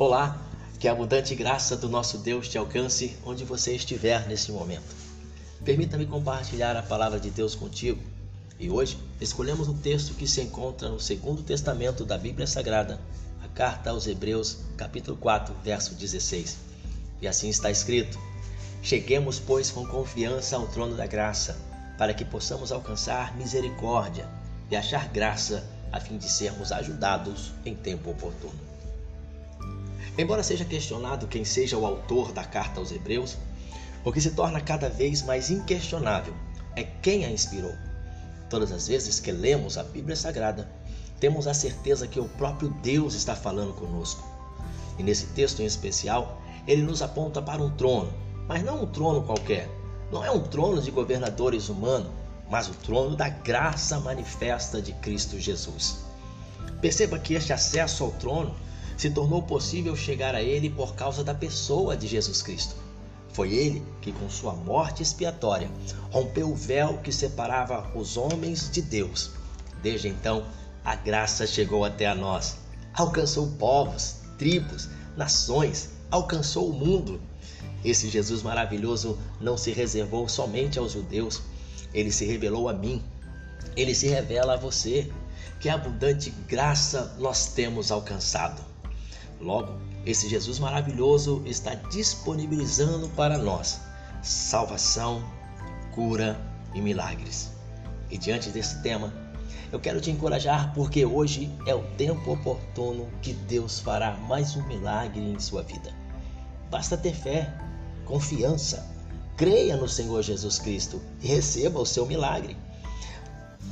Olá, que a abundante graça do nosso Deus te alcance onde você estiver nesse momento. Permita-me compartilhar a palavra de Deus contigo. E hoje escolhemos um texto que se encontra no Segundo Testamento da Bíblia Sagrada, a carta aos Hebreus, capítulo 4, verso 16. E assim está escrito: Cheguemos, pois, com confiança ao trono da graça, para que possamos alcançar misericórdia e achar graça, a fim de sermos ajudados em tempo oportuno. Embora seja questionado quem seja o autor da carta aos Hebreus, o que se torna cada vez mais inquestionável é quem a inspirou. Todas as vezes que lemos a Bíblia Sagrada, temos a certeza que o próprio Deus está falando conosco. E nesse texto em especial, ele nos aponta para um trono, mas não um trono qualquer. Não é um trono de governadores humanos, mas o trono da graça manifesta de Cristo Jesus. Perceba que este acesso ao trono se tornou possível chegar a ele por causa da pessoa de Jesus Cristo. Foi ele que, com sua morte expiatória, rompeu o véu que separava os homens de Deus. Desde então, a graça chegou até a nós, alcançou povos, tribos, nações, alcançou o mundo. Esse Jesus maravilhoso não se reservou somente aos judeus, ele se revelou a mim, ele se revela a você. Que abundante graça nós temos alcançado. Logo, esse Jesus maravilhoso está disponibilizando para nós salvação, cura e milagres. E diante desse tema, eu quero te encorajar porque hoje é o tempo oportuno que Deus fará mais um milagre em sua vida. Basta ter fé, confiança, creia no Senhor Jesus Cristo e receba o seu milagre.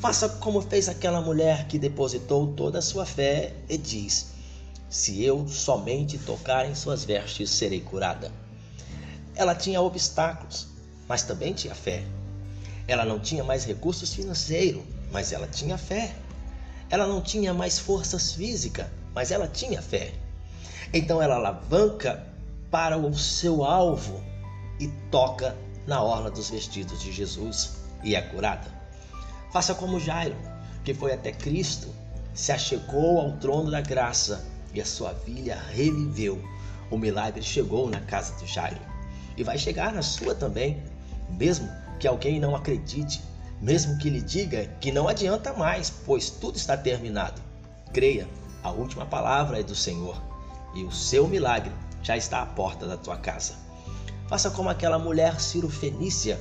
Faça como fez aquela mulher que depositou toda a sua fé e diz: se eu somente tocar em suas vestes, serei curada. Ela tinha obstáculos, mas também tinha fé. Ela não tinha mais recursos financeiros, mas ela tinha fé. Ela não tinha mais forças físicas, mas ela tinha fé. Então ela alavanca para o seu alvo e toca na orla dos vestidos de Jesus e é curada. Faça como Jairo, que foi até Cristo, se achegou ao trono da graça e a sua filha reviveu. O milagre chegou na casa do Jairo e vai chegar na sua também, mesmo que alguém não acredite, mesmo que lhe diga que não adianta mais, pois tudo está terminado. Creia, a última palavra é do Senhor e o seu milagre já está à porta da tua casa. Faça como aquela mulher Ciro Fenícia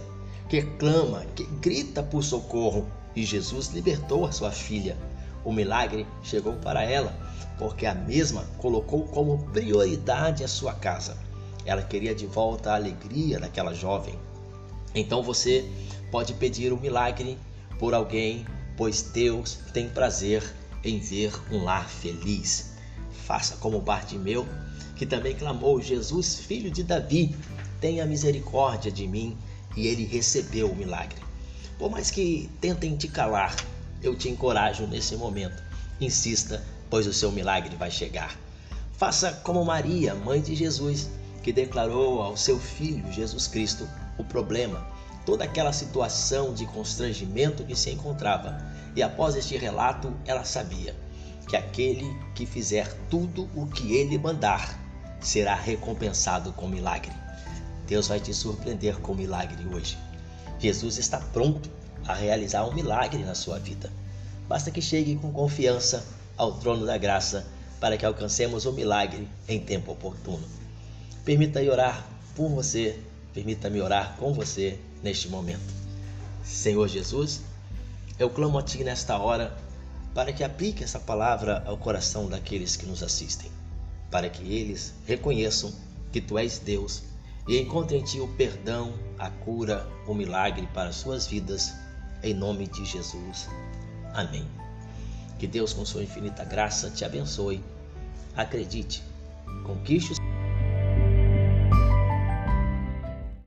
que clama, que grita por socorro e Jesus libertou a sua filha. O milagre chegou para ela porque a mesma colocou como prioridade a sua casa. Ela queria de volta a alegria daquela jovem. Então você pode pedir um milagre por alguém, pois Deus tem prazer em ver um lar feliz. Faça como Bartimeu, que também clamou: Jesus, filho de Davi, tenha misericórdia de mim, e ele recebeu o milagre. Por mais que tentem te calar, eu te encorajo nesse momento. Insista pois o seu milagre vai chegar. Faça como Maria, mãe de Jesus, que declarou ao seu filho Jesus Cristo o problema, toda aquela situação de constrangimento que se encontrava. E após este relato, ela sabia que aquele que fizer tudo o que ele mandar será recompensado com milagre. Deus vai te surpreender com milagre hoje. Jesus está pronto a realizar um milagre na sua vida. Basta que chegue com confiança ao trono da graça para que alcancemos o milagre em tempo oportuno. Permita-me orar por você, permita-me orar com você neste momento. Senhor Jesus, eu clamo a Ti nesta hora para que aplique essa palavra ao coração daqueles que nos assistem, para que eles reconheçam que Tu és Deus e encontrem em Ti o perdão, a cura, o milagre para suas vidas, em nome de Jesus. Amém. Que Deus, com sua infinita graça, te abençoe. Acredite, conquiste os